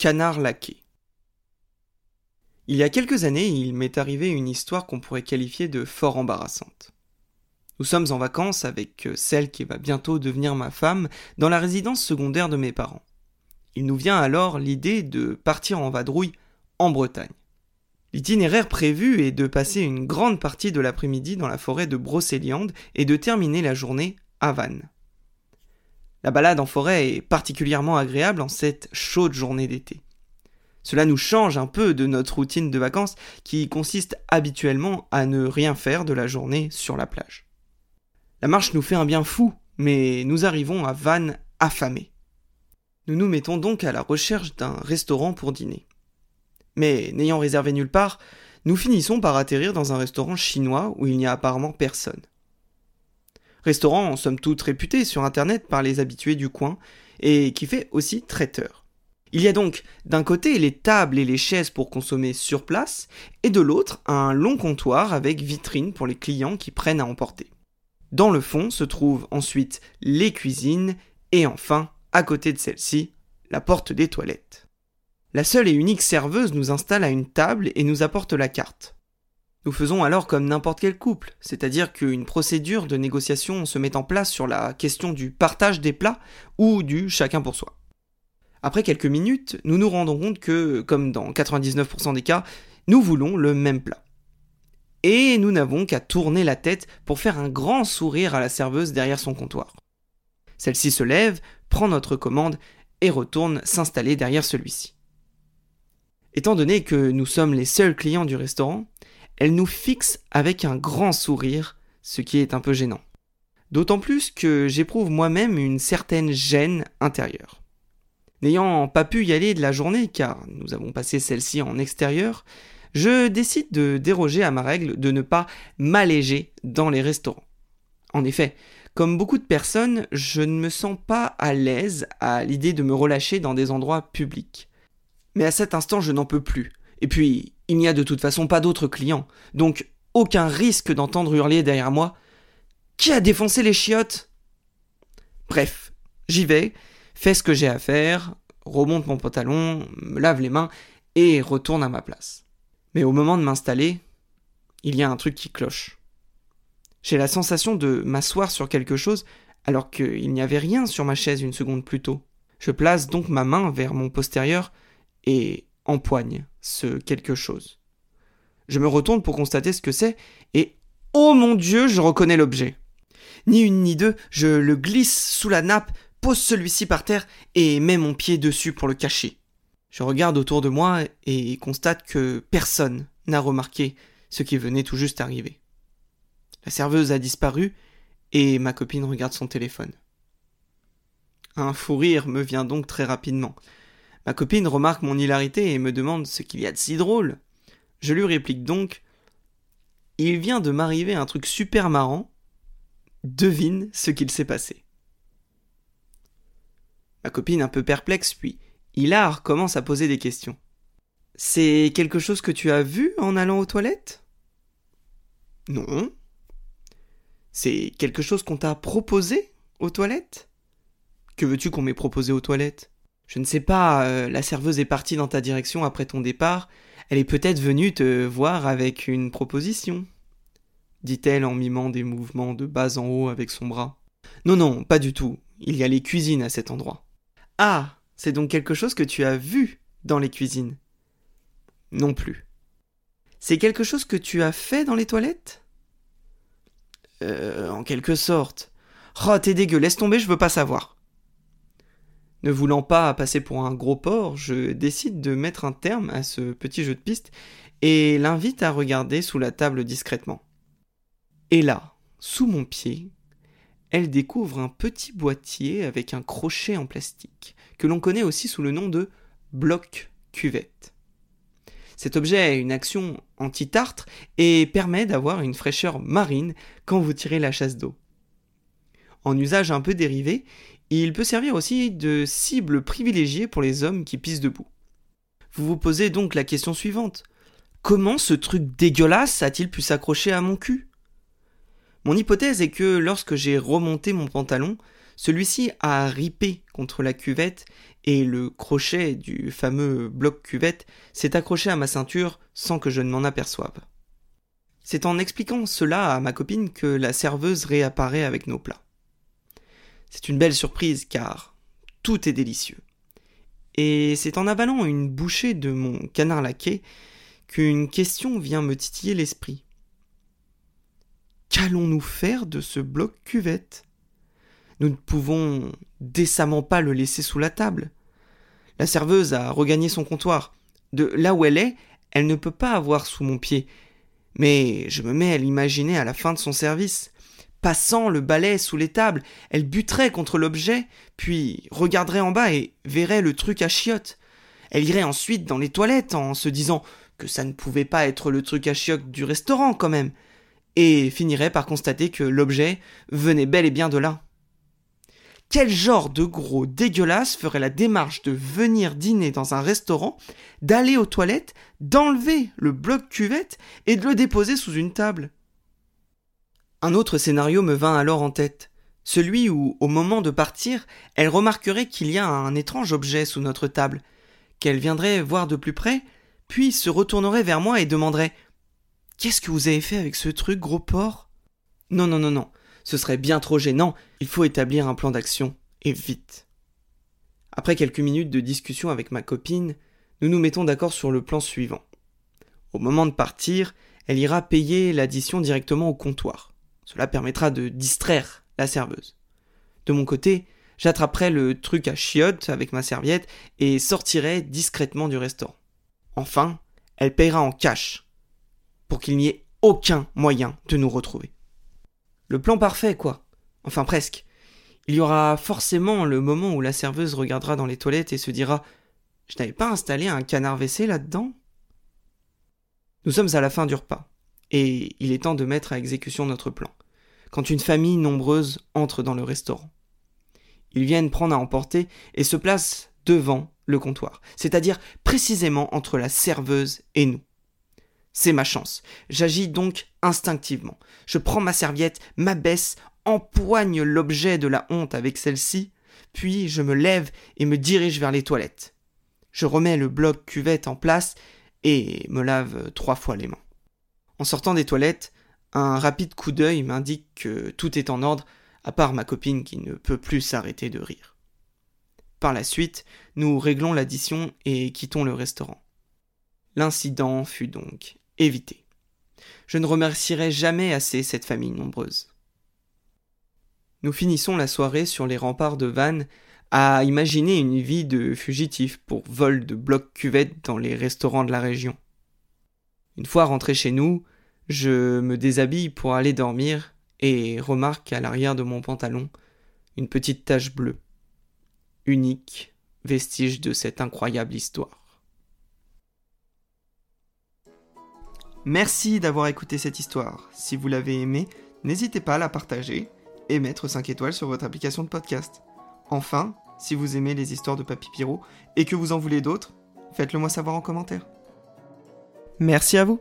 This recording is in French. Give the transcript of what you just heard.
canard laqué. Il y a quelques années, il m'est arrivé une histoire qu'on pourrait qualifier de fort embarrassante. Nous sommes en vacances avec euh, celle qui va bientôt devenir ma femme dans la résidence secondaire de mes parents. Il nous vient alors l'idée de partir en vadrouille en Bretagne. L'itinéraire prévu est de passer une grande partie de l'après-midi dans la forêt de Brocéliande et de terminer la journée à Vannes. La balade en forêt est particulièrement agréable en cette chaude journée d'été. Cela nous change un peu de notre routine de vacances qui consiste habituellement à ne rien faire de la journée sur la plage. La marche nous fait un bien fou, mais nous arrivons à Vannes affamés. Nous nous mettons donc à la recherche d'un restaurant pour dîner. Mais n'ayant réservé nulle part, nous finissons par atterrir dans un restaurant chinois où il n'y a apparemment personne. Restaurant en somme toute réputé sur internet par les habitués du coin et qui fait aussi traiteur. Il y a donc d'un côté les tables et les chaises pour consommer sur place et de l'autre un long comptoir avec vitrine pour les clients qui prennent à emporter. Dans le fond se trouvent ensuite les cuisines et enfin, à côté de celle-ci, la porte des toilettes. La seule et unique serveuse nous installe à une table et nous apporte la carte. Nous faisons alors comme n'importe quel couple, c'est-à-dire qu'une procédure de négociation se met en place sur la question du partage des plats ou du chacun pour soi. Après quelques minutes, nous nous rendons compte que, comme dans 99% des cas, nous voulons le même plat. Et nous n'avons qu'à tourner la tête pour faire un grand sourire à la serveuse derrière son comptoir. Celle-ci se lève, prend notre commande et retourne s'installer derrière celui-ci. Étant donné que nous sommes les seuls clients du restaurant, elle nous fixe avec un grand sourire, ce qui est un peu gênant. D'autant plus que j'éprouve moi-même une certaine gêne intérieure. N'ayant pas pu y aller de la journée, car nous avons passé celle-ci en extérieur, je décide de déroger à ma règle de ne pas m'alléger dans les restaurants. En effet, comme beaucoup de personnes, je ne me sens pas à l'aise à l'idée de me relâcher dans des endroits publics. Mais à cet instant, je n'en peux plus. Et puis, il n'y a de toute façon pas d'autres clients, donc aucun risque d'entendre hurler derrière moi Qui a défoncé les chiottes? Bref, j'y vais, fais ce que j'ai à faire, remonte mon pantalon, me lave les mains et retourne à ma place. Mais au moment de m'installer, il y a un truc qui cloche. J'ai la sensation de m'asseoir sur quelque chose alors qu'il n'y avait rien sur ma chaise une seconde plus tôt. Je place donc ma main vers mon postérieur et empoigne ce quelque chose. Je me retourne pour constater ce que c'est, et oh mon Dieu, je reconnais l'objet. Ni une ni deux, je le glisse sous la nappe, pose celui-ci par terre et mets mon pied dessus pour le cacher. Je regarde autour de moi et constate que personne n'a remarqué ce qui venait tout juste arriver. La serveuse a disparu et ma copine regarde son téléphone. Un fou rire me vient donc très rapidement. Ma copine remarque mon hilarité et me demande ce qu'il y a de si drôle. Je lui réplique donc Il vient de m'arriver un truc super marrant. Devine ce qu'il s'est passé. Ma copine un peu perplexe, puis Hilar commence à poser des questions. C'est quelque chose que tu as vu en allant aux toilettes? Non. C'est quelque chose qu'on t'a proposé aux toilettes? Que veux-tu qu'on m'ait proposé aux toilettes? Je ne sais pas, euh, la serveuse est partie dans ta direction après ton départ, elle est peut-être venue te voir avec une proposition, dit-elle en mimant des mouvements de bas en haut avec son bras. Non, non, pas du tout, il y a les cuisines à cet endroit. Ah, c'est donc quelque chose que tu as vu dans les cuisines Non plus. C'est quelque chose que tu as fait dans les toilettes? Euh, en quelque sorte. Oh, t'es dégueu, laisse tomber, je veux pas savoir. Ne voulant pas passer pour un gros porc, je décide de mettre un terme à ce petit jeu de piste et l'invite à regarder sous la table discrètement. Et là, sous mon pied, elle découvre un petit boîtier avec un crochet en plastique, que l'on connaît aussi sous le nom de bloc cuvette. Cet objet a une action anti-tartre et permet d'avoir une fraîcheur marine quand vous tirez la chasse d'eau. En usage un peu dérivé, il peut servir aussi de cible privilégiée pour les hommes qui pissent debout. Vous vous posez donc la question suivante. Comment ce truc dégueulasse a-t-il pu s'accrocher à mon cul? Mon hypothèse est que lorsque j'ai remonté mon pantalon, celui-ci a ripé contre la cuvette et le crochet du fameux bloc cuvette s'est accroché à ma ceinture sans que je ne m'en aperçoive. C'est en expliquant cela à ma copine que la serveuse réapparaît avec nos plats. C'est une belle surprise car tout est délicieux. Et c'est en avalant une bouchée de mon canard laqué qu'une question vient me titiller l'esprit. Qu'allons-nous faire de ce bloc cuvette? Nous ne pouvons décemment pas le laisser sous la table. La serveuse a regagné son comptoir. De là où elle est, elle ne peut pas avoir sous mon pied. Mais je me mets à l'imaginer à la fin de son service. Passant le balai sous les tables, elle buterait contre l'objet, puis regarderait en bas et verrait le truc à chiottes. Elle irait ensuite dans les toilettes en se disant que ça ne pouvait pas être le truc à chiottes du restaurant quand même, et finirait par constater que l'objet venait bel et bien de là. Quel genre de gros dégueulasse ferait la démarche de venir dîner dans un restaurant, d'aller aux toilettes, d'enlever le bloc cuvette et de le déposer sous une table? Un autre scénario me vint alors en tête, celui où, au moment de partir, elle remarquerait qu'il y a un étrange objet sous notre table, qu'elle viendrait voir de plus près, puis se retournerait vers moi et demanderait Qu'est-ce que vous avez fait avec ce truc, gros porc? Non, non, non, non. Ce serait bien trop gênant, il faut établir un plan d'action, et vite. Après quelques minutes de discussion avec ma copine, nous nous mettons d'accord sur le plan suivant. Au moment de partir, elle ira payer l'addition directement au comptoir. Cela permettra de distraire la serveuse. De mon côté, j'attraperai le truc à chiottes avec ma serviette et sortirai discrètement du restaurant. Enfin, elle payera en cash, pour qu'il n'y ait aucun moyen de nous retrouver. Le plan parfait, quoi. Enfin presque. Il y aura forcément le moment où la serveuse regardera dans les toilettes et se dira Je n'avais pas installé un canard WC là-dedans? Nous sommes à la fin du repas, et il est temps de mettre à exécution notre plan. Quand une famille nombreuse entre dans le restaurant. Ils viennent prendre à emporter et se placent devant le comptoir, c'est-à-dire précisément entre la serveuse et nous. C'est ma chance. J'agis donc instinctivement. Je prends ma serviette, m'abaisse, empoigne l'objet de la honte avec celle-ci, puis je me lève et me dirige vers les toilettes. Je remets le bloc cuvette en place et me lave trois fois les mains. En sortant des toilettes, un rapide coup d'œil m'indique que tout est en ordre, à part ma copine qui ne peut plus s'arrêter de rire. Par la suite, nous réglons l'addition et quittons le restaurant. L'incident fut donc évité. Je ne remercierai jamais assez cette famille nombreuse. Nous finissons la soirée sur les remparts de Vannes à imaginer une vie de fugitif pour vol de blocs cuvettes dans les restaurants de la région. Une fois rentré chez nous, je me déshabille pour aller dormir et remarque à l'arrière de mon pantalon une petite tache bleue. Unique vestige de cette incroyable histoire. Merci d'avoir écouté cette histoire. Si vous l'avez aimée, n'hésitez pas à la partager et mettre 5 étoiles sur votre application de podcast. Enfin, si vous aimez les histoires de Papy Pierrot et que vous en voulez d'autres, faites-le moi savoir en commentaire. Merci à vous